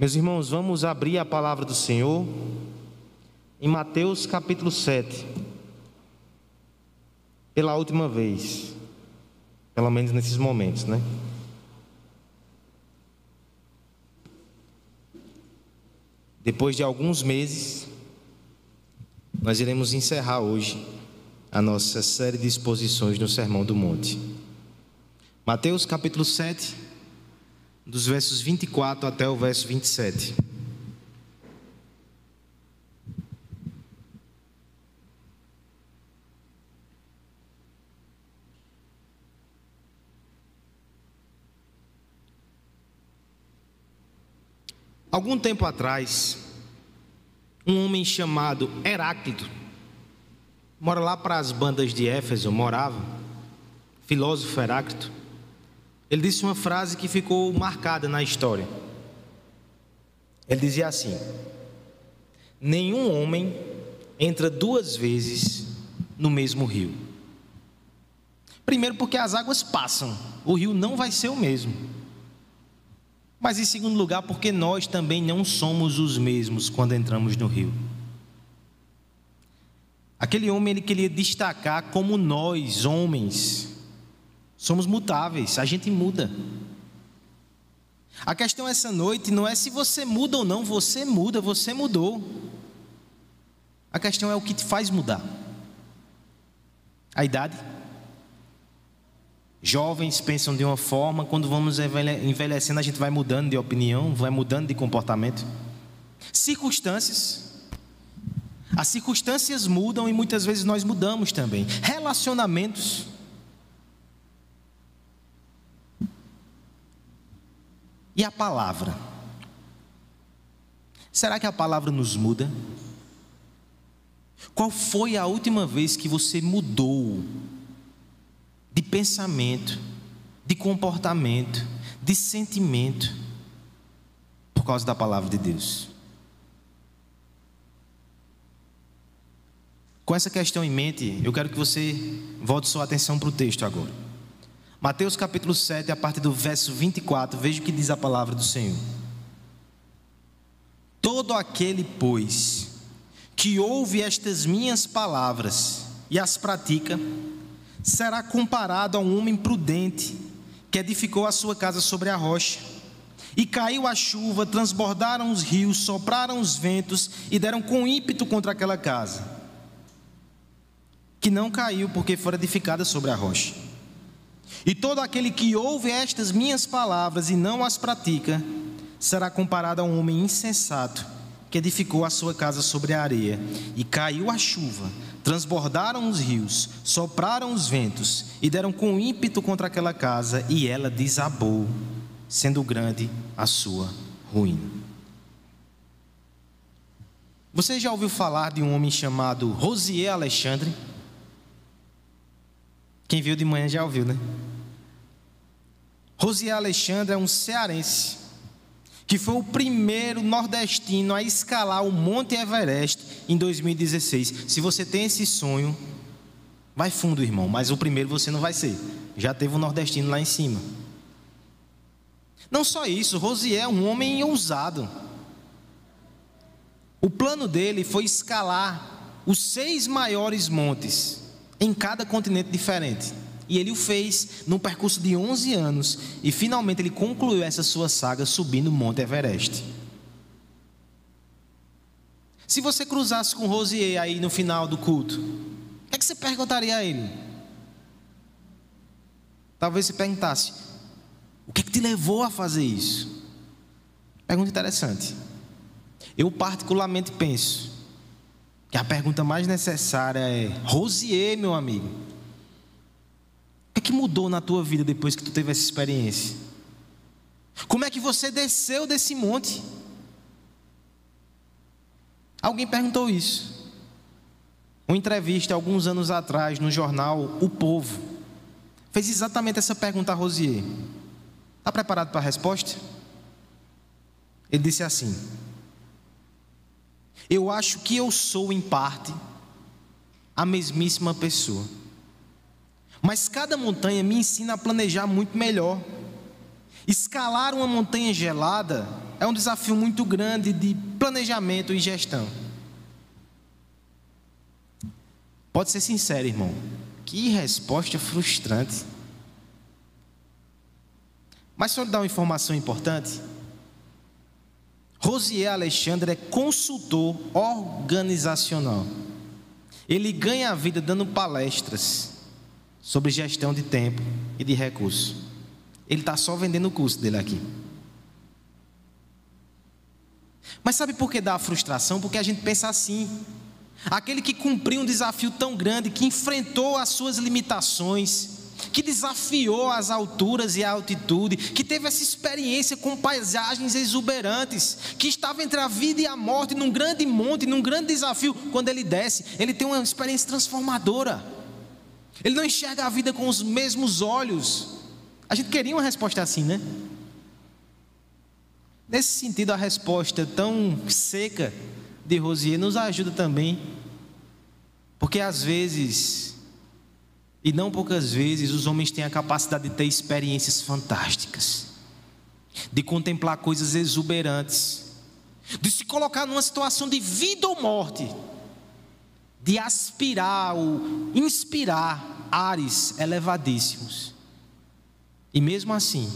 Meus irmãos, vamos abrir a palavra do Senhor em Mateus capítulo 7. Pela última vez, pelo menos nesses momentos, né? Depois de alguns meses, nós iremos encerrar hoje a nossa série de exposições no Sermão do Monte. Mateus capítulo 7, dos versos 24 até o verso 27. Algum tempo atrás, um homem chamado Heráclito, mora lá para as bandas de Éfeso, morava, filósofo Heráclito, ele disse uma frase que ficou marcada na história. Ele dizia assim: Nenhum homem entra duas vezes no mesmo rio. Primeiro, porque as águas passam, o rio não vai ser o mesmo. Mas em segundo lugar, porque nós também não somos os mesmos quando entramos no rio. Aquele homem ele queria destacar como nós, homens, somos mutáveis, a gente muda. A questão essa noite não é se você muda ou não, você muda, você mudou. A questão é o que te faz mudar. A idade, Jovens pensam de uma forma, quando vamos envelhecendo, a gente vai mudando de opinião, vai mudando de comportamento. Circunstâncias. As circunstâncias mudam e muitas vezes nós mudamos também. Relacionamentos. E a palavra? Será que a palavra nos muda? Qual foi a última vez que você mudou de pensamento, de comportamento, de sentimento, por causa da palavra de Deus. Com essa questão em mente, eu quero que você volte sua atenção para o texto agora. Mateus capítulo 7, a partir do verso 24, veja o que diz a palavra do Senhor. Todo aquele, pois, que ouve estas minhas palavras e as pratica, será comparado a um homem prudente que edificou a sua casa sobre a rocha. E caiu a chuva, transbordaram os rios, sopraram os ventos e deram com ímpeto contra aquela casa, que não caiu porque fora edificada sobre a rocha. E todo aquele que ouve estas minhas palavras e não as pratica, será comparado a um homem insensato que edificou a sua casa sobre a areia, e caiu a chuva, transbordaram os rios, sopraram os ventos e deram com ímpeto contra aquela casa, e ela desabou, sendo grande a sua ruína. Você já ouviu falar de um homem chamado Rosier Alexandre? Quem viu de manhã já ouviu, né? Rosier Alexandre é um cearense que foi o primeiro nordestino a escalar o Monte Everest em 2016. Se você tem esse sonho, vai fundo, irmão, mas o primeiro você não vai ser. Já teve um nordestino lá em cima. Não só isso, Rosier é um homem ousado. O plano dele foi escalar os seis maiores montes em cada continente diferente. E ele o fez num percurso de 11 anos. E finalmente ele concluiu essa sua saga subindo o Monte Everest. Se você cruzasse com Rosier aí no final do culto, o que, é que você perguntaria a ele? Talvez você perguntasse: O que, é que te levou a fazer isso? Pergunta interessante. Eu, particularmente, penso que a pergunta mais necessária é: Rosier, meu amigo, o que mudou na tua vida depois que tu teve essa experiência? Como é que você desceu desse monte? Alguém perguntou isso. Uma entrevista alguns anos atrás no jornal O Povo fez exatamente essa pergunta a Rosier. Está preparado para a resposta? Ele disse assim: Eu acho que eu sou, em parte, a mesmíssima pessoa. Mas cada montanha me ensina a planejar muito melhor. Escalar uma montanha gelada é um desafio muito grande de planejamento e gestão. Pode ser sincero, irmão. Que resposta frustrante. Mas só dar uma informação importante. Rosier Alexandre é consultor organizacional. Ele ganha a vida dando palestras sobre gestão de tempo e de recursos. Ele está só vendendo o curso dele aqui. Mas sabe por que dá a frustração? Porque a gente pensa assim. Aquele que cumpriu um desafio tão grande, que enfrentou as suas limitações, que desafiou as alturas e a altitude, que teve essa experiência com paisagens exuberantes, que estava entre a vida e a morte num grande monte, num grande desafio, quando ele desce, ele tem uma experiência transformadora. Ele não enxerga a vida com os mesmos olhos. A gente queria uma resposta assim, né? Nesse sentido, a resposta tão seca de Rosier nos ajuda também, porque às vezes, e não poucas vezes, os homens têm a capacidade de ter experiências fantásticas, de contemplar coisas exuberantes, de se colocar numa situação de vida ou morte, de aspirar ou inspirar ares elevadíssimos, e mesmo assim,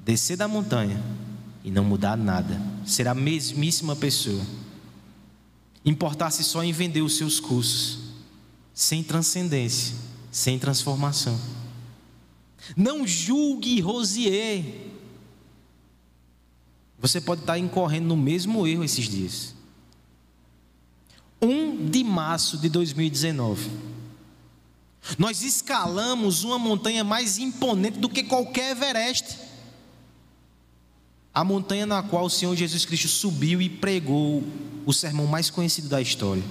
descer da montanha e não mudar nada, ser a mesmíssima pessoa. Importar-se só em vender os seus cursos, sem transcendência, sem transformação. Não julgue Rosier. Você pode estar incorrendo no mesmo erro esses dias. 1 de março de 2019. Nós escalamos uma montanha mais imponente do que qualquer Everest a montanha na qual o Senhor Jesus Cristo subiu e pregou o sermão mais conhecido da história.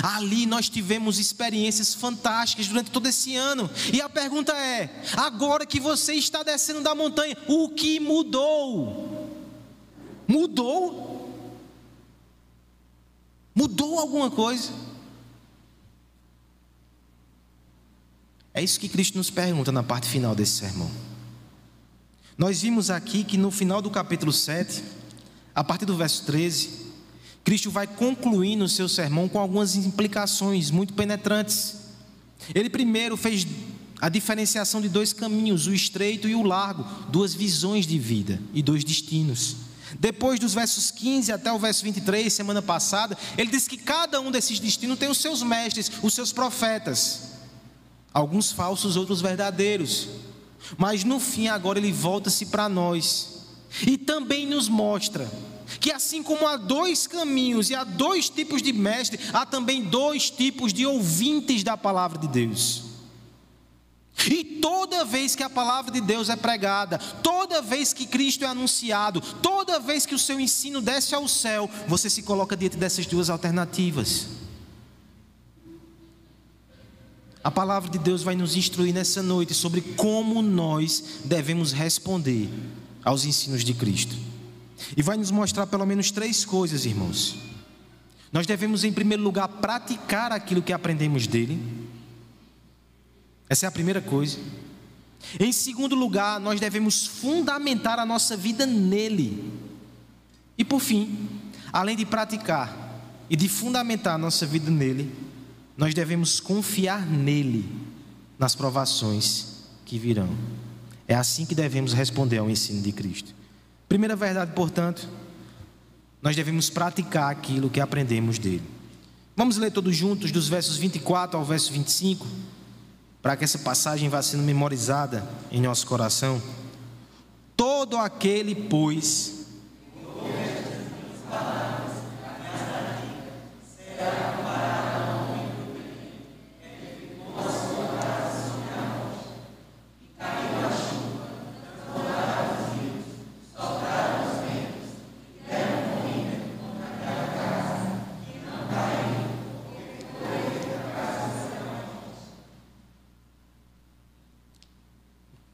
Ali nós tivemos experiências fantásticas durante todo esse ano. E a pergunta é: agora que você está descendo da montanha, o que mudou? Mudou? Mudou alguma coisa? É isso que Cristo nos pergunta na parte final desse sermão. Nós vimos aqui que no final do capítulo 7, a partir do verso 13, Cristo vai concluindo o seu sermão com algumas implicações muito penetrantes. Ele primeiro fez a diferenciação de dois caminhos, o estreito e o largo, duas visões de vida e dois destinos. Depois dos versos 15 até o verso 23, semana passada, ele disse que cada um desses destinos tem os seus mestres, os seus profetas. Alguns falsos, outros verdadeiros. Mas no fim, agora ele volta-se para nós e também nos mostra que assim como há dois caminhos e há dois tipos de mestre, há também dois tipos de ouvintes da palavra de Deus. E toda vez que a palavra de Deus é pregada, toda vez que Cristo é anunciado, toda vez que o seu ensino desce ao céu, você se coloca diante dessas duas alternativas. A palavra de Deus vai nos instruir nessa noite sobre como nós devemos responder aos ensinos de Cristo. E vai nos mostrar pelo menos três coisas, irmãos. Nós devemos, em primeiro lugar, praticar aquilo que aprendemos dele. Essa é a primeira coisa. Em segundo lugar, nós devemos fundamentar a nossa vida nele. E por fim, além de praticar e de fundamentar a nossa vida nele, nós devemos confiar nele nas provações que virão. É assim que devemos responder ao ensino de Cristo. Primeira verdade, portanto, nós devemos praticar aquilo que aprendemos dele. Vamos ler todos juntos, dos versos 24 ao verso 25, para que essa passagem vá sendo memorizada em nosso coração. Todo aquele, pois,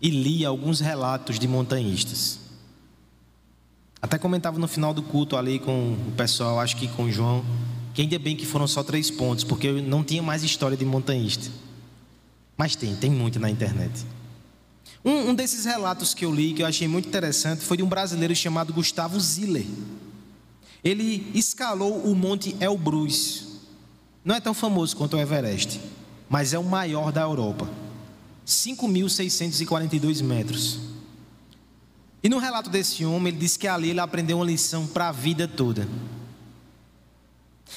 e li alguns relatos de montanhistas. Até comentava no final do culto ali com o pessoal, acho que com o João, que ainda bem que foram só três pontos, porque eu não tinha mais história de montanhista. Mas tem, tem muito na internet. Um, um, desses relatos que eu li, que eu achei muito interessante, foi de um brasileiro chamado Gustavo Ziller. Ele escalou o Monte Elbrus. Não é tão famoso quanto o Everest, mas é o maior da Europa. 5.642 metros. E no relato desse homem, ele diz que ali ele aprendeu uma lição para a vida toda.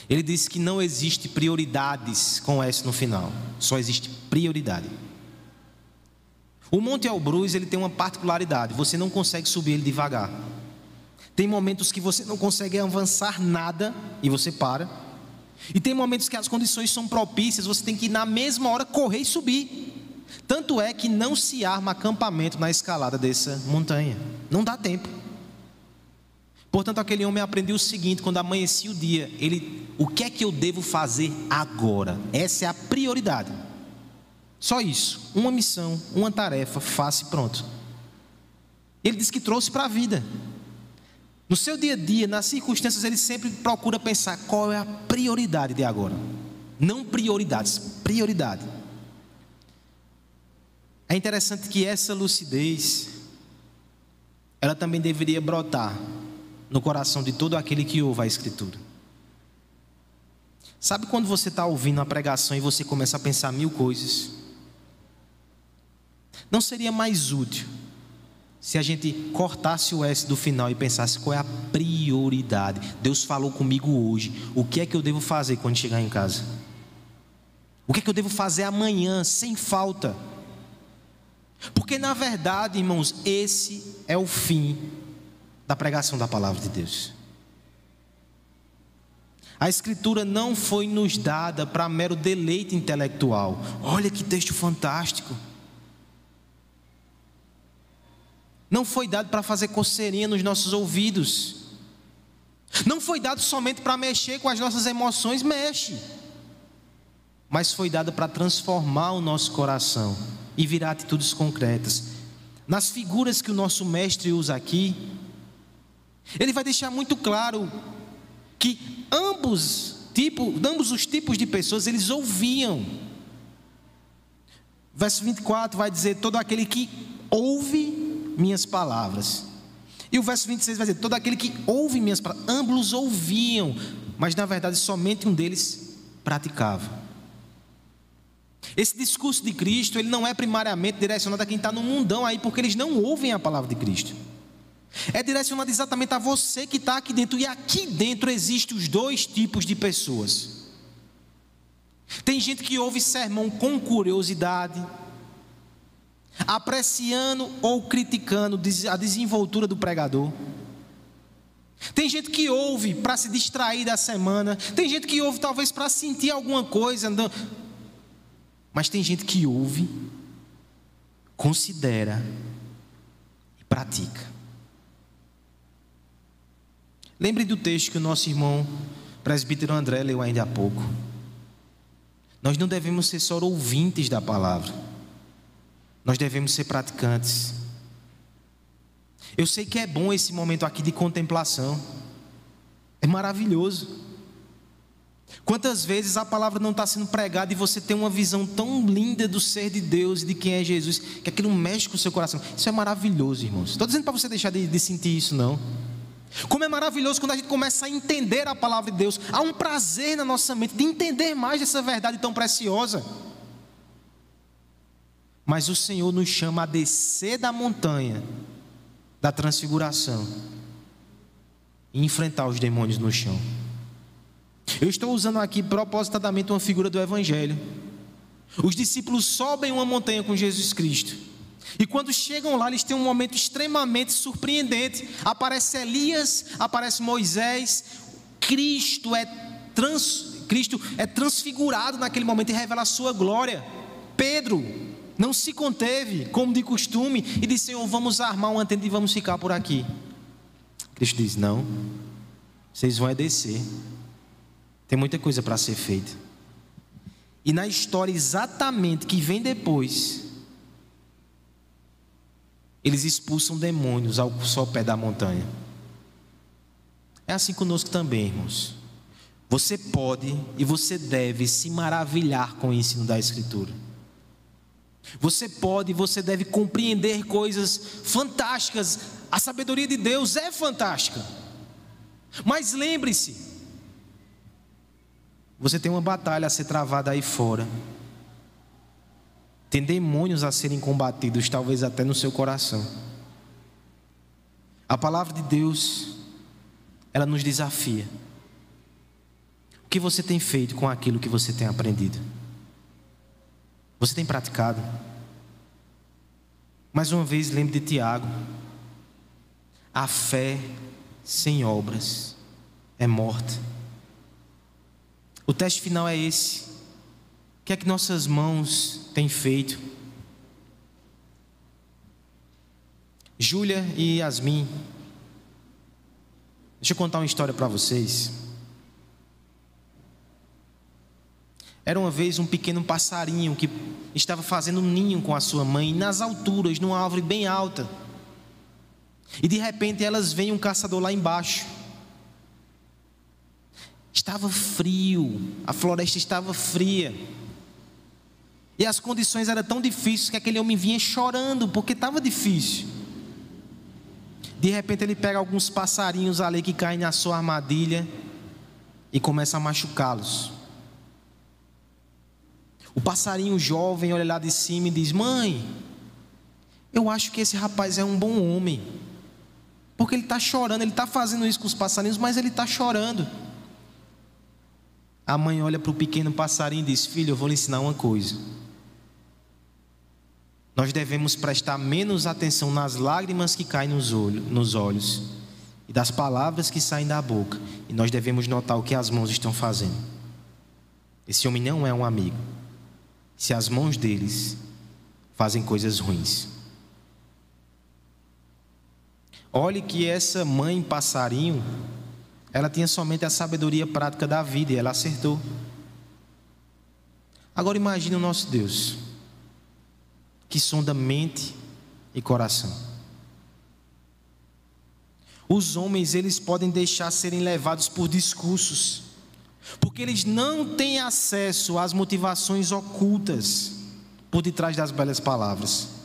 Ele disse que não existe prioridades com S no final, só existe prioridade. O Monte Elbrus ele tem uma particularidade, você não consegue subir ele devagar. Tem momentos que você não consegue avançar nada e você para. E tem momentos que as condições são propícias, você tem que na mesma hora correr e subir. Tanto é que não se arma acampamento na escalada dessa montanha. Não dá tempo. Portanto, aquele homem aprendeu o seguinte: quando amanhecia o dia, ele, o que é que eu devo fazer agora? Essa é a prioridade. Só isso, uma missão, uma tarefa, faça e pronto. Ele disse que trouxe para a vida. No seu dia a dia, nas circunstâncias, ele sempre procura pensar qual é a prioridade de agora. Não prioridades, prioridade. É interessante que essa lucidez, ela também deveria brotar no coração de todo aquele que ouve a Escritura. Sabe quando você está ouvindo a pregação e você começa a pensar mil coisas? Não seria mais útil se a gente cortasse o S do final e pensasse qual é a prioridade? Deus falou comigo hoje. O que é que eu devo fazer quando chegar em casa? O que é que eu devo fazer amanhã, sem falta? Porque na verdade, irmãos, esse é o fim da pregação da palavra de Deus. A Escritura não foi nos dada para mero deleite intelectual. Olha que texto fantástico. Não foi dado para fazer coceirinha nos nossos ouvidos. Não foi dado somente para mexer com as nossas emoções, mexe. Mas foi dado para transformar o nosso coração e virar atitudes concretas. Nas figuras que o nosso mestre usa aqui, ele vai deixar muito claro que ambos, tipo, ambos os tipos de pessoas eles ouviam. Verso 24 vai dizer: todo aquele que ouve minhas palavras. E o verso 26 vai dizer: todo aquele que ouve minhas palavras, ambos ouviam, mas na verdade somente um deles praticava. Esse discurso de Cristo, ele não é primariamente direcionado a quem está no mundão aí, porque eles não ouvem a palavra de Cristo. É direcionado exatamente a você que está aqui dentro. E aqui dentro existem os dois tipos de pessoas. Tem gente que ouve sermão com curiosidade, apreciando ou criticando a desenvoltura do pregador. Tem gente que ouve para se distrair da semana. Tem gente que ouve talvez para sentir alguma coisa. Mas tem gente que ouve, considera e pratica. Lembre do texto que o nosso irmão presbítero André leu ainda há pouco. Nós não devemos ser só ouvintes da palavra, nós devemos ser praticantes. Eu sei que é bom esse momento aqui de contemplação, é maravilhoso. Quantas vezes a palavra não está sendo pregada e você tem uma visão tão linda do ser de Deus e de quem é Jesus, que aquilo mexe com o seu coração. Isso é maravilhoso, irmãos. Estou dizendo para você deixar de, de sentir isso, não. Como é maravilhoso quando a gente começa a entender a palavra de Deus. Há um prazer na nossa mente de entender mais dessa verdade tão preciosa. Mas o Senhor nos chama a descer da montanha da transfiguração e enfrentar os demônios no chão. Eu estou usando aqui propositadamente uma figura do Evangelho. Os discípulos sobem uma montanha com Jesus Cristo. E quando chegam lá, eles têm um momento extremamente surpreendente. Aparece Elias, aparece Moisés. Cristo é, trans, Cristo é transfigurado naquele momento e revela a sua glória. Pedro não se conteve, como de costume, e disse: Senhor, vamos armar uma tenda e vamos ficar por aqui. Cristo diz: Não, vocês vão é descer. Tem muita coisa para ser feita. E na história exatamente que vem depois, eles expulsam demônios ao só pé da montanha. É assim conosco também, irmãos. Você pode e você deve se maravilhar com o ensino da Escritura. Você pode e você deve compreender coisas fantásticas. A sabedoria de Deus é fantástica. Mas lembre-se, você tem uma batalha a ser travada aí fora. Tem demônios a serem combatidos, talvez até no seu coração. A palavra de Deus, ela nos desafia. O que você tem feito com aquilo que você tem aprendido? Você tem praticado? Mais uma vez, lembre de Tiago. A fé sem obras é morta. O teste final é esse. O que é que nossas mãos têm feito? Júlia e Yasmin. Deixa eu contar uma história para vocês. Era uma vez um pequeno passarinho que estava fazendo um ninho com a sua mãe nas alturas, numa árvore bem alta. E de repente elas veem um caçador lá embaixo. Estava frio, a floresta estava fria. E as condições eram tão difíceis que aquele homem vinha chorando, porque estava difícil. De repente ele pega alguns passarinhos ali que caem na sua armadilha e começa a machucá-los. O passarinho jovem olha lá de cima e diz: Mãe, eu acho que esse rapaz é um bom homem. Porque ele está chorando, ele está fazendo isso com os passarinhos, mas ele está chorando. A mãe olha para o pequeno passarinho e diz: Filho, eu vou lhe ensinar uma coisa. Nós devemos prestar menos atenção nas lágrimas que caem nos olhos, nos olhos e das palavras que saem da boca. E nós devemos notar o que as mãos estão fazendo. Esse homem não é um amigo se as mãos deles fazem coisas ruins. Olhe que essa mãe passarinho, ela tinha somente a sabedoria prática da vida e ela acertou. Agora imagine o nosso Deus, que sonda mente e coração. Os homens, eles podem deixar serem levados por discursos, porque eles não têm acesso às motivações ocultas por detrás das belas palavras.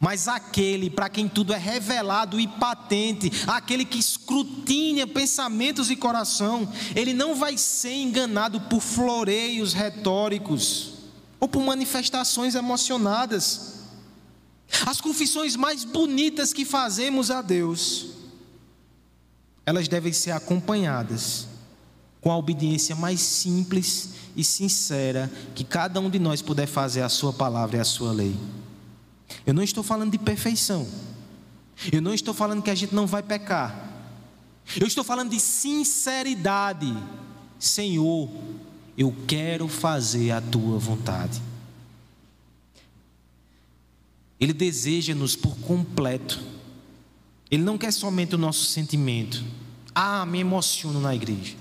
Mas aquele para quem tudo é revelado e patente, aquele que escrutina pensamentos e coração, ele não vai ser enganado por floreios retóricos ou por manifestações emocionadas. As confissões mais bonitas que fazemos a Deus, elas devem ser acompanhadas com a obediência mais simples e sincera que cada um de nós puder fazer à Sua palavra e à Sua lei. Eu não estou falando de perfeição, eu não estou falando que a gente não vai pecar, eu estou falando de sinceridade. Senhor, eu quero fazer a tua vontade. Ele deseja-nos por completo. Ele não quer somente o nosso sentimento. Ah, me emociono na igreja.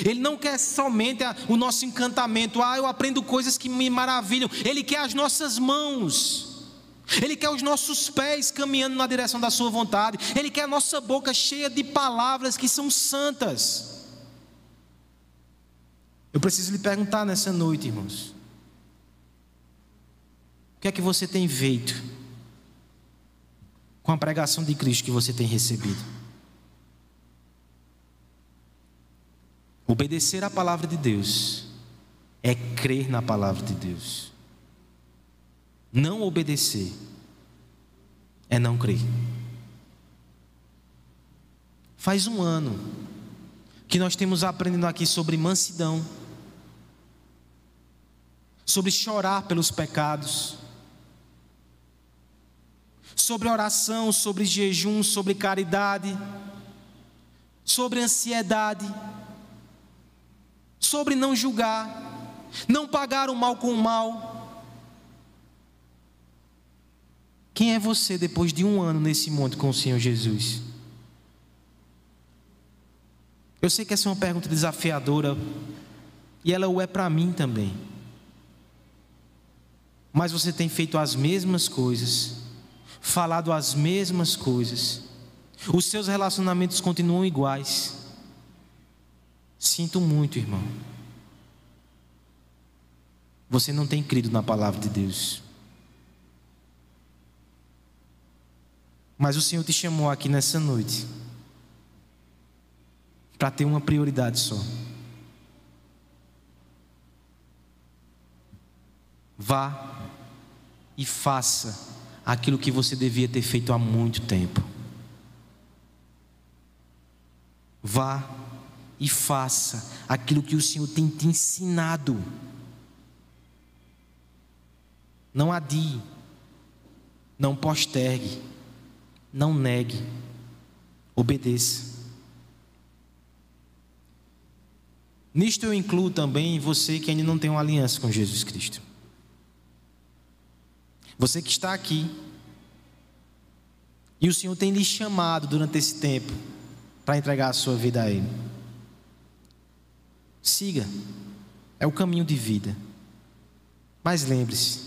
Ele não quer somente o nosso encantamento, ah, eu aprendo coisas que me maravilham. Ele quer as nossas mãos. Ele quer os nossos pés caminhando na direção da Sua vontade. Ele quer a nossa boca cheia de palavras que são santas. Eu preciso lhe perguntar nessa noite, irmãos: o que é que você tem feito com a pregação de Cristo que você tem recebido? Obedecer à palavra de Deus é crer na palavra de Deus. Não obedecer é não crer. Faz um ano que nós temos aprendendo aqui sobre mansidão, sobre chorar pelos pecados, sobre oração, sobre jejum, sobre caridade, sobre ansiedade sobre não julgar, não pagar o mal com o mal. Quem é você depois de um ano nesse monte com o Senhor Jesus? Eu sei que essa é uma pergunta desafiadora, E ela o é para mim também. Mas você tem feito as mesmas coisas, falado as mesmas coisas, os seus relacionamentos continuam iguais. Sinto muito, irmão. Você não tem crido na palavra de Deus. Mas o Senhor te chamou aqui nessa noite para ter uma prioridade só. Vá e faça aquilo que você devia ter feito há muito tempo. Vá e faça aquilo que o Senhor tem te ensinado. Não adie, não postergue, não negue, obedeça. Nisto eu incluo também você que ainda não tem uma aliança com Jesus Cristo. Você que está aqui. E o Senhor tem lhe chamado durante esse tempo para entregar a sua vida a Ele. Siga, é o caminho de vida. Mas lembre-se,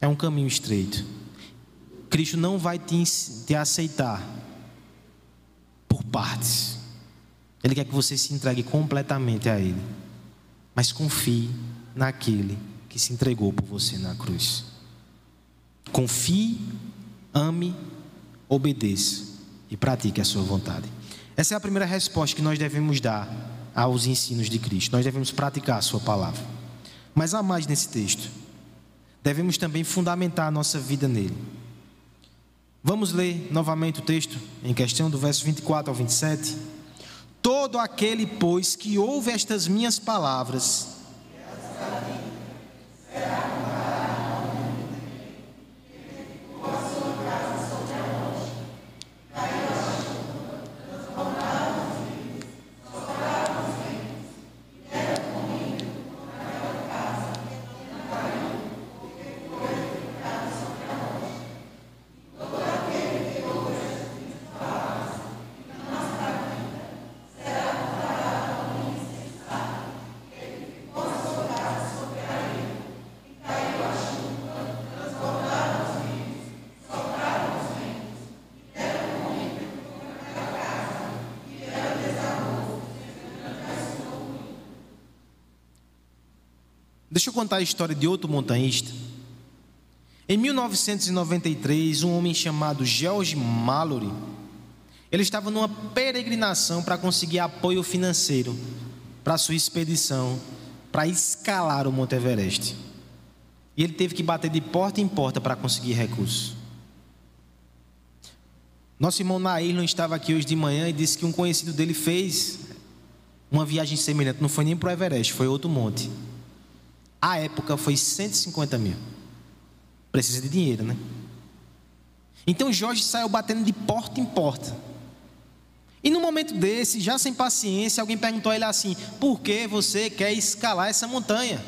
é um caminho estreito. Cristo não vai te, te aceitar por partes. Ele quer que você se entregue completamente a Ele. Mas confie naquele que se entregou por você na cruz. Confie, ame, obedeça e pratique a sua vontade. Essa é a primeira resposta que nós devemos dar aos ensinos de Cristo. Nós devemos praticar a sua palavra. Mas há mais nesse texto. Devemos também fundamentar a nossa vida nele. Vamos ler novamente o texto em questão do verso 24 ao 27. Todo aquele, pois, que ouve estas minhas palavras Deixa eu contar a história de outro montanhista. Em 1993, um homem chamado George Mallory, ele estava numa peregrinação para conseguir apoio financeiro para sua expedição para escalar o Monte Everest. E ele teve que bater de porta em porta para conseguir recursos. Nosso irmão Nair não estava aqui hoje de manhã e disse que um conhecido dele fez uma viagem semelhante. Não foi nem para o Everest, foi outro monte. A época foi 150 mil. Precisa de dinheiro, né? Então Jorge saiu batendo de porta em porta. E no momento desse, já sem paciência, alguém perguntou a ele assim: por que você quer escalar essa montanha?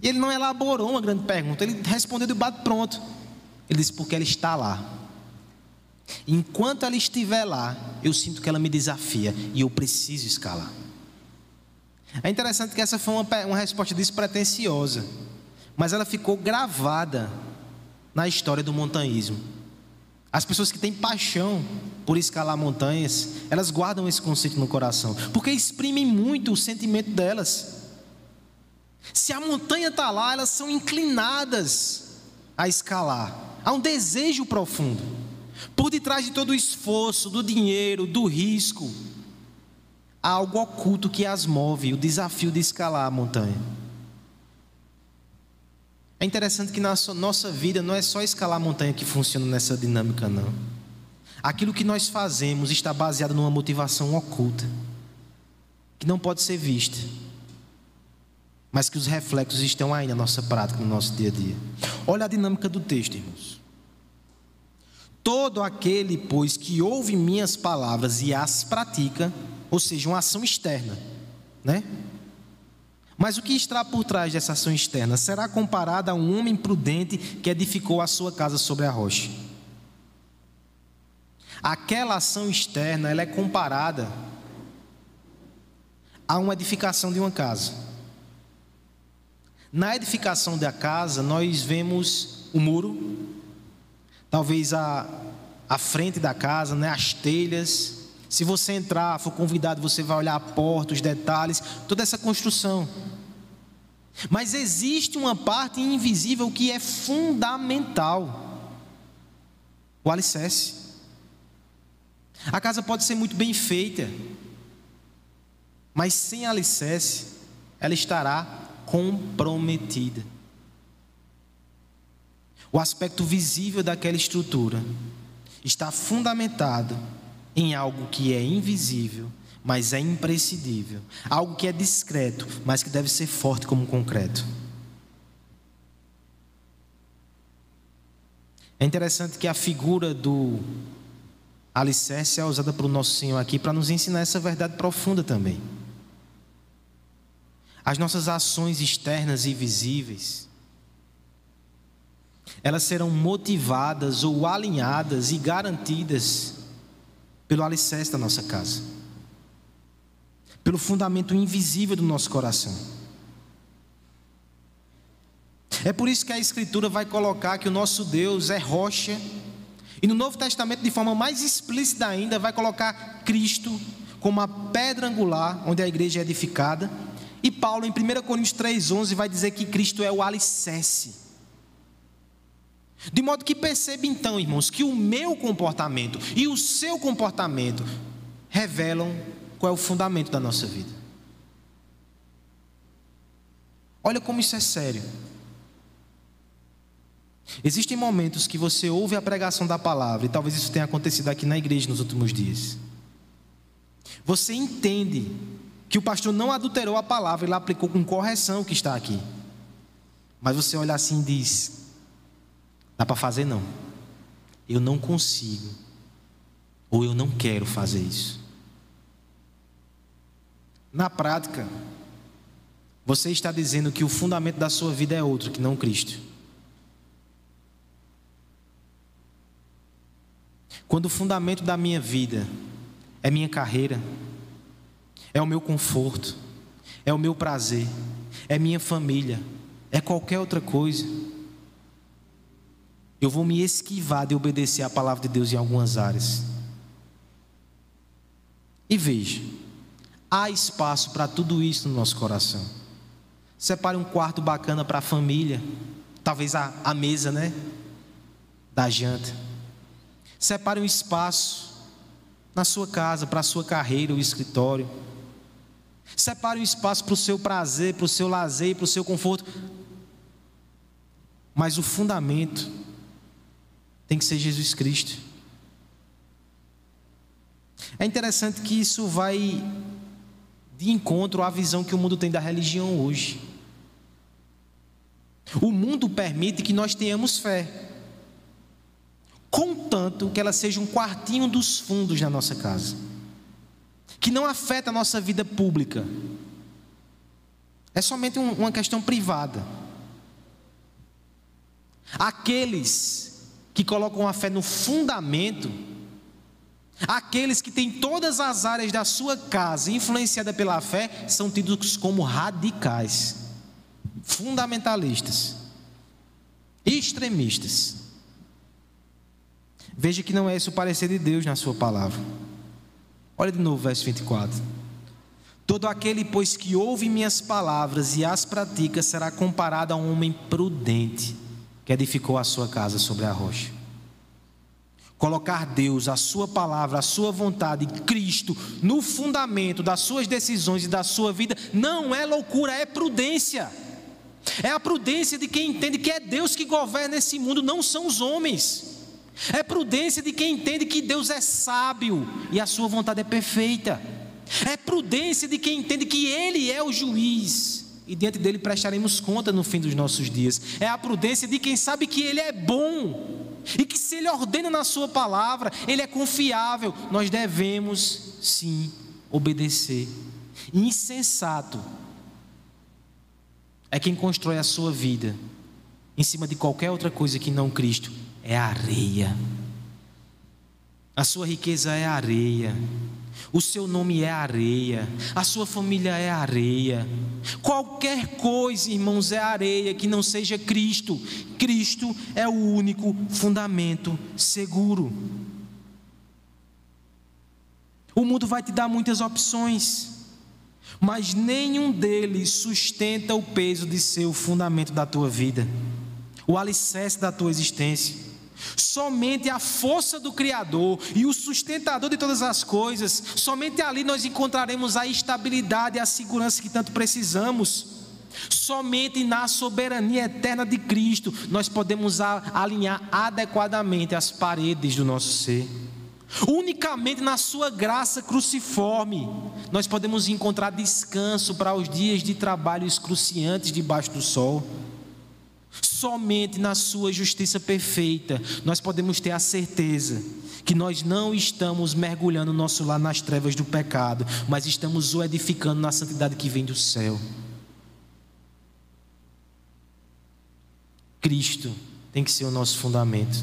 E ele não elaborou uma grande pergunta, ele respondeu de bate pronto. Ele disse: porque ela está lá. Enquanto ela estiver lá, eu sinto que ela me desafia e eu preciso escalar. É interessante que essa foi uma, uma resposta despretensiosa, mas ela ficou gravada na história do montanhismo. As pessoas que têm paixão por escalar montanhas, elas guardam esse conceito no coração, porque exprimem muito o sentimento delas. Se a montanha está lá, elas são inclinadas a escalar. Há um desejo profundo. Por detrás de todo o esforço, do dinheiro, do risco, há algo oculto que as move, o desafio de escalar a montanha. É interessante que na nossa vida não é só escalar a montanha que funciona nessa dinâmica, não. Aquilo que nós fazemos está baseado numa motivação oculta, que não pode ser vista, mas que os reflexos estão aí na nossa prática, no nosso dia a dia. Olha a dinâmica do texto, irmãos. Todo aquele, pois, que ouve minhas palavras e as pratica, ou seja, uma ação externa, né? Mas o que está por trás dessa ação externa será comparada a um homem prudente que edificou a sua casa sobre a rocha. Aquela ação externa, ela é comparada a uma edificação de uma casa. Na edificação da casa, nós vemos o muro, talvez a, a frente da casa, né, as telhas. Se você entrar, for convidado, você vai olhar a porta, os detalhes, toda essa construção. Mas existe uma parte invisível que é fundamental: o alicerce. A casa pode ser muito bem feita, mas sem alicerce, ela estará comprometida. O aspecto visível daquela estrutura está fundamentado em algo que é invisível, mas é imprescindível, algo que é discreto, mas que deve ser forte como concreto. É interessante que a figura do alicerce é usada pelo nosso Senhor aqui para nos ensinar essa verdade profunda também. As nossas ações externas e visíveis, elas serão motivadas ou alinhadas e garantidas pelo alicerce da nossa casa, pelo fundamento invisível do nosso coração. É por isso que a Escritura vai colocar que o nosso Deus é rocha, e no Novo Testamento, de forma mais explícita ainda, vai colocar Cristo como a pedra angular onde a igreja é edificada, e Paulo, em 1 Coríntios 3,11, vai dizer que Cristo é o alicerce. De modo que perceba então, irmãos, que o meu comportamento e o seu comportamento revelam qual é o fundamento da nossa vida. Olha como isso é sério. Existem momentos que você ouve a pregação da palavra, e talvez isso tenha acontecido aqui na igreja nos últimos dias. Você entende que o pastor não adulterou a palavra, ele aplicou com correção o que está aqui. Mas você olha assim e diz: Dá para fazer não. Eu não consigo. Ou eu não quero fazer isso. Na prática, você está dizendo que o fundamento da sua vida é outro que não Cristo. Quando o fundamento da minha vida é minha carreira, é o meu conforto, é o meu prazer, é minha família, é qualquer outra coisa, eu vou me esquivar de obedecer a palavra de Deus em algumas áreas. E veja, há espaço para tudo isso no nosso coração. Separe um quarto bacana para a família, talvez a, a mesa, né? Da janta. Separe um espaço na sua casa, para a sua carreira, o escritório. Separe um espaço para o seu prazer, para o seu lazer, para o seu conforto. Mas o fundamento tem que ser Jesus Cristo. É interessante que isso vai de encontro à visão que o mundo tem da religião hoje. O mundo permite que nós tenhamos fé, contanto que ela seja um quartinho dos fundos na nossa casa, que não afeta a nossa vida pública, é somente uma questão privada. Aqueles que colocam a fé no fundamento, aqueles que têm todas as áreas da sua casa influenciada pela fé, são tidos como radicais, fundamentalistas, extremistas. Veja que não é esse o parecer de Deus na sua palavra. Olha de novo o verso 24. Todo aquele, pois, que ouve minhas palavras e as pratica, será comparado a um homem prudente que edificou a sua casa sobre a rocha. Colocar Deus, a Sua palavra, a Sua vontade, Cristo, no fundamento das suas decisões e da sua vida, não é loucura, é prudência. É a prudência de quem entende que é Deus que governa esse mundo, não são os homens. É prudência de quem entende que Deus é sábio e a sua vontade é perfeita. É prudência de quem entende que Ele é o juiz e diante dele prestaremos conta no fim dos nossos dias. É a prudência de quem sabe que ele é bom e que se ele ordena na sua palavra, ele é confiável. Nós devemos sim obedecer. Insensato é quem constrói a sua vida em cima de qualquer outra coisa que não Cristo, é areia. A sua riqueza é areia. O seu nome é areia, a sua família é areia. Qualquer coisa, irmãos, é areia que não seja Cristo. Cristo é o único fundamento seguro. O mundo vai te dar muitas opções, mas nenhum deles sustenta o peso de ser o fundamento da tua vida, o alicerce da tua existência. Somente a força do Criador e o sustentador de todas as coisas, somente ali nós encontraremos a estabilidade e a segurança que tanto precisamos. Somente na soberania eterna de Cristo nós podemos alinhar adequadamente as paredes do nosso ser. Unicamente na Sua graça cruciforme nós podemos encontrar descanso para os dias de trabalho excruciantes debaixo do sol. Somente na Sua justiça perfeita nós podemos ter a certeza que nós não estamos mergulhando nosso lar nas trevas do pecado, mas estamos o edificando na santidade que vem do céu. Cristo tem que ser o nosso fundamento.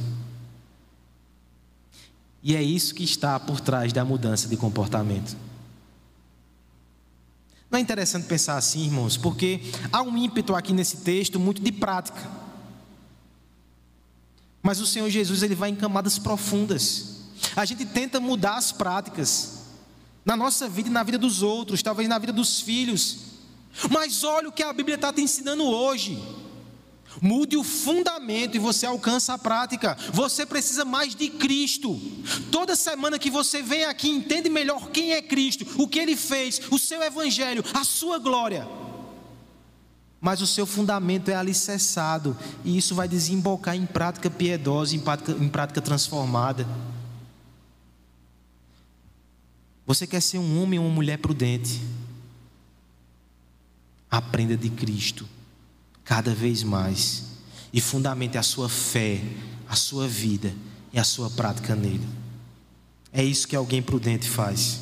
E é isso que está por trás da mudança de comportamento. Não é interessante pensar assim, irmãos, porque há um ímpeto aqui nesse texto muito de prática. Mas o Senhor Jesus ele vai em camadas profundas. A gente tenta mudar as práticas na nossa vida e na vida dos outros, talvez na vida dos filhos. Mas olha o que a Bíblia está te ensinando hoje. Mude o fundamento e você alcança a prática. Você precisa mais de Cristo. Toda semana que você vem aqui, entende melhor quem é Cristo, o que ele fez, o seu evangelho, a sua glória. Mas o seu fundamento é alicerçado, e isso vai desembocar em prática piedosa, em prática, em prática transformada. Você quer ser um homem ou uma mulher prudente? Aprenda de Cristo cada vez mais e fundamente a sua fé, a sua vida e a sua prática nele. É isso que alguém prudente faz.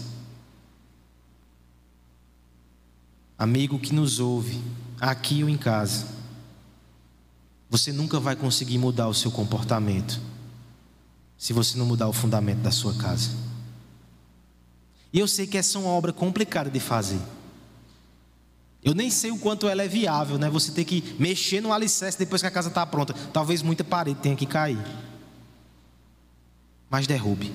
Amigo que nos ouve, aqui ou em casa, você nunca vai conseguir mudar o seu comportamento se você não mudar o fundamento da sua casa. E eu sei que essa é uma obra complicada de fazer. Eu nem sei o quanto ela é viável, né? Você ter que mexer no alicerce depois que a casa está pronta. Talvez muita parede tenha que cair. Mas derrube.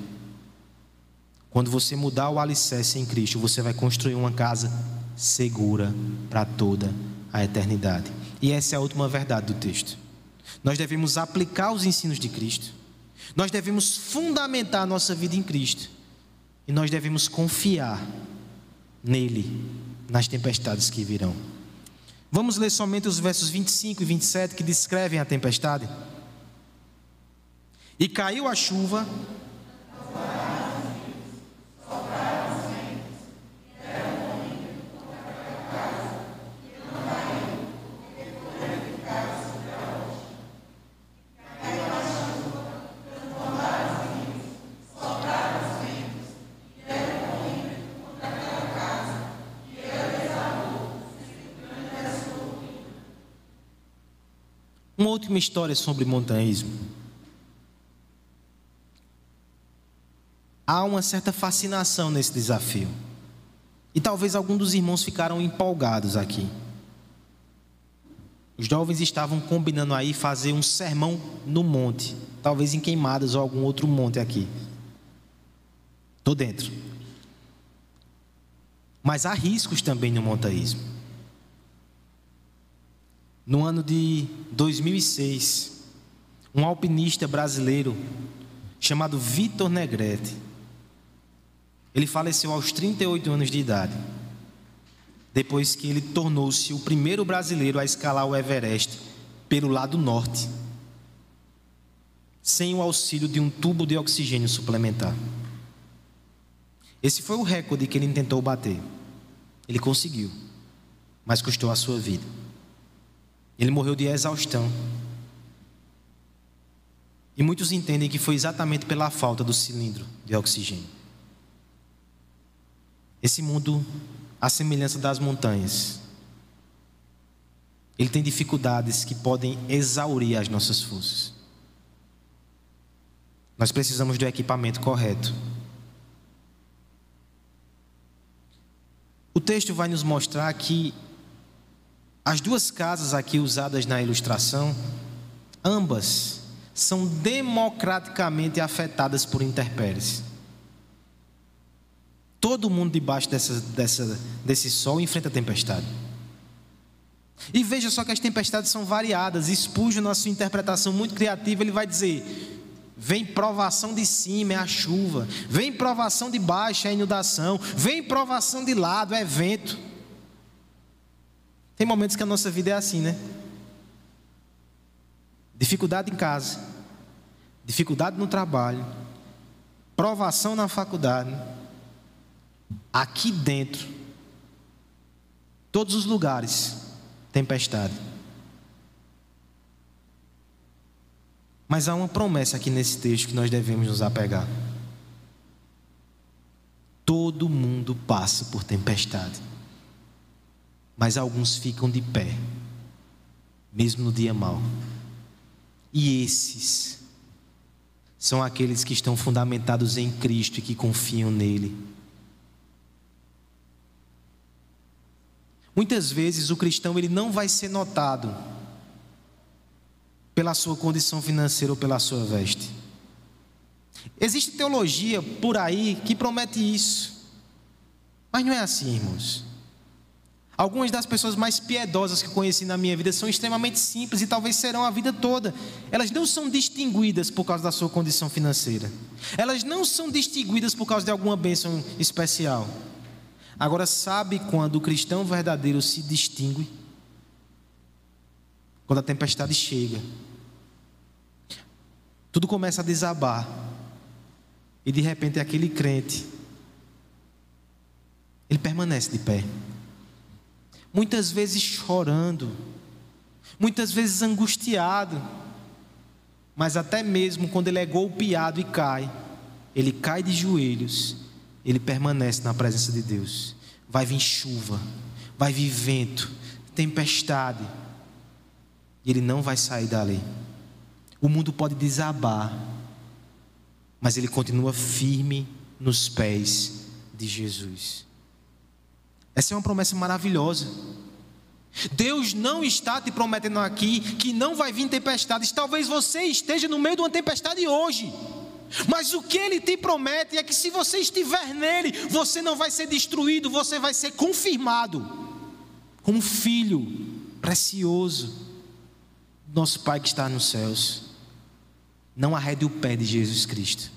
Quando você mudar o alicerce em Cristo, você vai construir uma casa segura para toda a eternidade. E essa é a última verdade do texto. Nós devemos aplicar os ensinos de Cristo. Nós devemos fundamentar a nossa vida em Cristo. E nós devemos confiar nele nas tempestades que virão. Vamos ler somente os versos 25 e 27 que descrevem a tempestade. E caiu a chuva, última história sobre montanhismo. Há uma certa fascinação nesse desafio. E talvez alguns dos irmãos ficaram empolgados aqui. Os jovens estavam combinando aí fazer um sermão no monte, talvez em Queimadas ou algum outro monte aqui. Estou dentro. Mas há riscos também no montanhismo. No ano de 2006, um alpinista brasileiro chamado Vitor Negrete, ele faleceu aos 38 anos de idade, depois que ele tornou-se o primeiro brasileiro a escalar o Everest pelo lado norte, sem o auxílio de um tubo de oxigênio suplementar. Esse foi o recorde que ele tentou bater. Ele conseguiu, mas custou a sua vida. Ele morreu de exaustão. E muitos entendem que foi exatamente pela falta do cilindro de oxigênio. Esse mundo, à semelhança das montanhas, ele tem dificuldades que podem exaurir as nossas forças. Nós precisamos do equipamento correto. O texto vai nos mostrar que as duas casas aqui usadas na ilustração, ambas são democraticamente afetadas por intempéries. Todo mundo debaixo dessa, dessa, desse sol enfrenta tempestade. E veja só que as tempestades são variadas. Espúgio, na sua interpretação muito criativa, ele vai dizer: vem provação de cima, é a chuva, vem provação de baixo, é a inundação, vem provação de lado, é vento. Tem momentos que a nossa vida é assim, né? Dificuldade em casa, dificuldade no trabalho, provação na faculdade, aqui dentro, todos os lugares, tempestade. Mas há uma promessa aqui nesse texto que nós devemos nos apegar. Todo mundo passa por tempestade, mas alguns ficam de pé, mesmo no dia mau. E esses são aqueles que estão fundamentados em Cristo e que confiam nele. Muitas vezes o cristão ele não vai ser notado pela sua condição financeira ou pela sua veste. Existe teologia por aí que promete isso. Mas não é assim, irmãos. Algumas das pessoas mais piedosas que conheci na minha vida são extremamente simples e talvez serão a vida toda. Elas não são distinguidas por causa da sua condição financeira. Elas não são distinguidas por causa de alguma bênção especial. Agora, sabe quando o cristão verdadeiro se distingue? Quando a tempestade chega. Tudo começa a desabar. E de repente aquele crente, ele permanece de pé muitas vezes chorando, muitas vezes angustiado, mas até mesmo quando ele é golpeado e cai, ele cai de joelhos, ele permanece na presença de Deus. Vai vir chuva, vai vir vento, tempestade, e ele não vai sair dali. O mundo pode desabar, mas ele continua firme nos pés de Jesus. Essa é uma promessa maravilhosa. Deus não está te prometendo aqui que não vai vir tempestades. Talvez você esteja no meio de uma tempestade hoje. Mas o que ele te promete é que se você estiver nele, você não vai ser destruído, você vai ser confirmado como filho precioso do nosso Pai que está nos céus. Não arrede o pé de Jesus Cristo.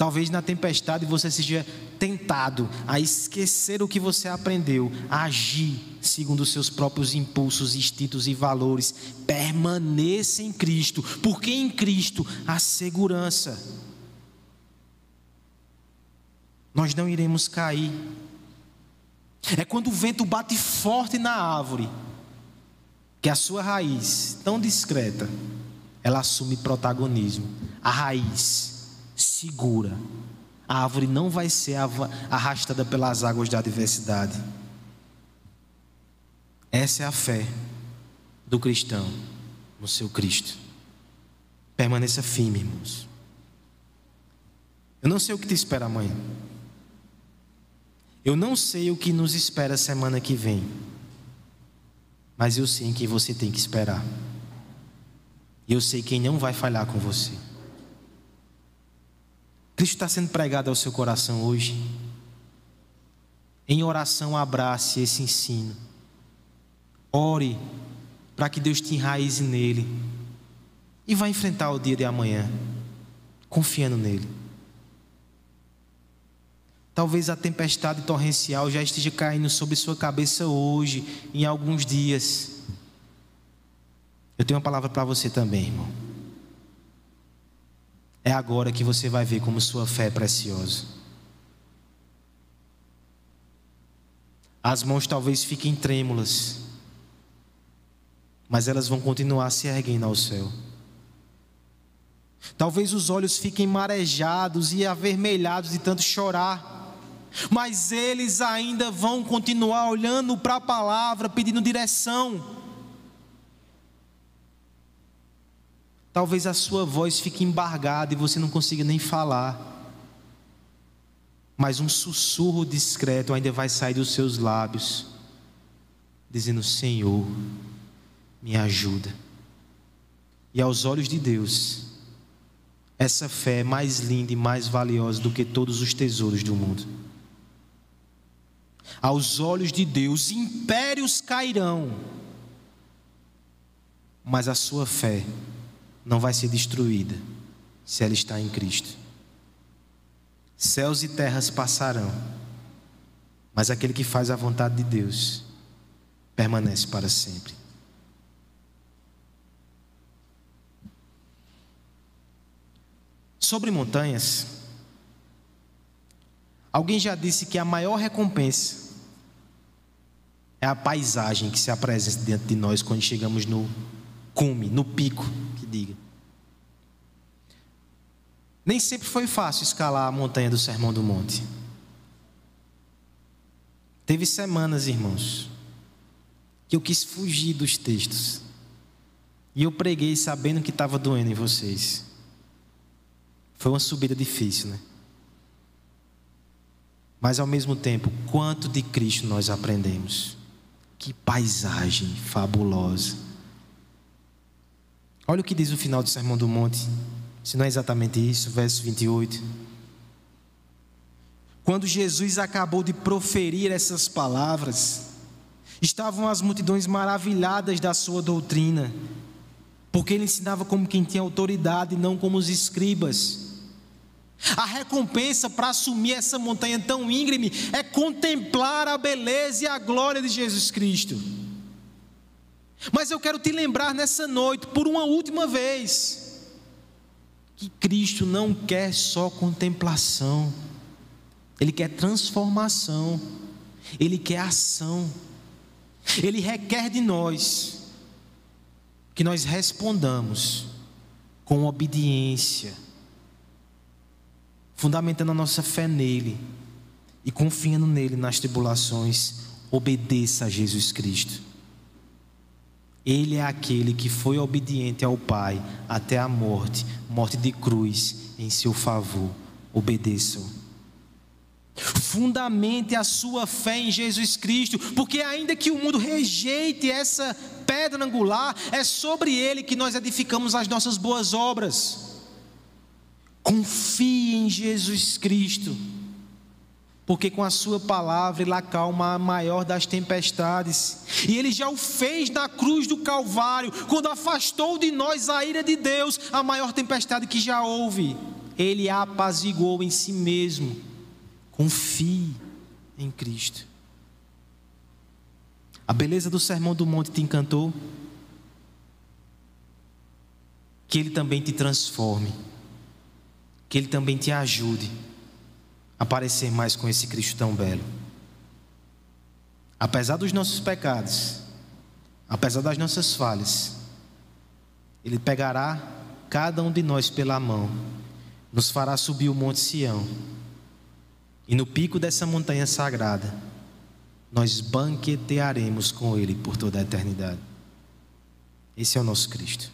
Talvez na tempestade você seja tentado a esquecer o que você aprendeu, a agir segundo os seus próprios impulsos, instintos e valores. Permaneça em Cristo, porque em Cristo há segurança. Nós não iremos cair. É quando o vento bate forte na árvore, que a sua raiz, tão discreta, ela assume protagonismo. A raiz segura. A árvore não vai ser arrastada pelas águas da adversidade. Essa é a fé do cristão no seu Cristo. Permaneça firme, irmãos. Eu não sei o que te espera amanhã. Eu não sei o que nos espera semana que vem. Mas eu sei em quem você tem que esperar. E eu sei quem não vai falhar com você. Cristo está sendo pregado ao seu coração hoje. Em oração, abrace esse ensino. Ore para que Deus te enraize nele. E vá enfrentar o dia de amanhã, confiando nele. Talvez a tempestade torrencial já esteja caindo sobre sua cabeça hoje, em alguns dias. Eu tenho uma palavra para você também, irmão. É agora que você vai ver como sua fé é preciosa. As mãos talvez fiquem trêmulas, mas elas vão continuar se erguendo ao céu. Talvez os olhos fiquem marejados e avermelhados de tanto chorar, mas eles ainda vão continuar olhando para a palavra, pedindo direção. Talvez a sua voz fique embargada e você não consiga nem falar. mas um sussurro discreto ainda vai sair dos seus lábios, dizendo: Senhor, me ajuda. E aos olhos de Deus, essa fé é mais linda e mais valiosa do que todos os tesouros do mundo. Aos olhos de Deus, impérios cairão, mas a sua fé não vai ser destruída se ela está em Cristo. Céus e terras passarão, mas aquele que faz a vontade de Deus permanece para sempre. Sobre montanhas, alguém já disse que a maior recompensa é a paisagem que se apresenta diante de nós quando chegamos no cume, no pico, diga. Nem sempre foi fácil escalar a montanha do Sermão do Monte. Teve semanas, irmãos, que eu quis fugir dos textos. E eu preguei sabendo que estava doendo em vocês. Foi uma subida difícil, né? Mas ao mesmo tempo, quanto de Cristo nós aprendemos. Que paisagem fabulosa. Olha o que diz o final do Sermão do Monte se não é exatamente isso, verso 28. Quando Jesus acabou de proferir essas palavras, estavam as multidões maravilhadas da sua doutrina, porque ele ensinava como quem tinha autoridade, não como os escribas. A recompensa para assumir essa montanha tão íngreme é contemplar a beleza e a glória de Jesus Cristo. Mas eu quero te lembrar nessa noite, por uma última vez, que Cristo não quer só contemplação, Ele quer transformação, Ele quer ação, Ele requer de nós que nós respondamos com obediência, fundamentando a nossa fé nele e confiando nele nas tribulações, obedeça a Jesus Cristo. Ele é aquele que foi obediente ao Pai até a morte morte de cruz em seu favor. Obedeçam. Fundamente a sua fé em Jesus Cristo, porque ainda que o mundo rejeite essa pedra angular, é sobre ele que nós edificamos as nossas boas obras. Confie em Jesus Cristo porque com a sua palavra ele acalma a maior das tempestades. E ele já o fez na cruz do Calvário, quando afastou de nós a ira de Deus, a maior tempestade que já houve. Ele a apaziguou em si mesmo. Confie em Cristo. A beleza do sermão do monte te encantou? Que ele também te transforme. Que ele também te ajude aparecer mais com esse Cristo tão belo. Apesar dos nossos pecados, apesar das nossas falhas, Ele pegará cada um de nós pela mão, nos fará subir o Monte Sião, e no pico dessa montanha sagrada, nós banquetearemos com Ele por toda a eternidade. Esse é o nosso Cristo.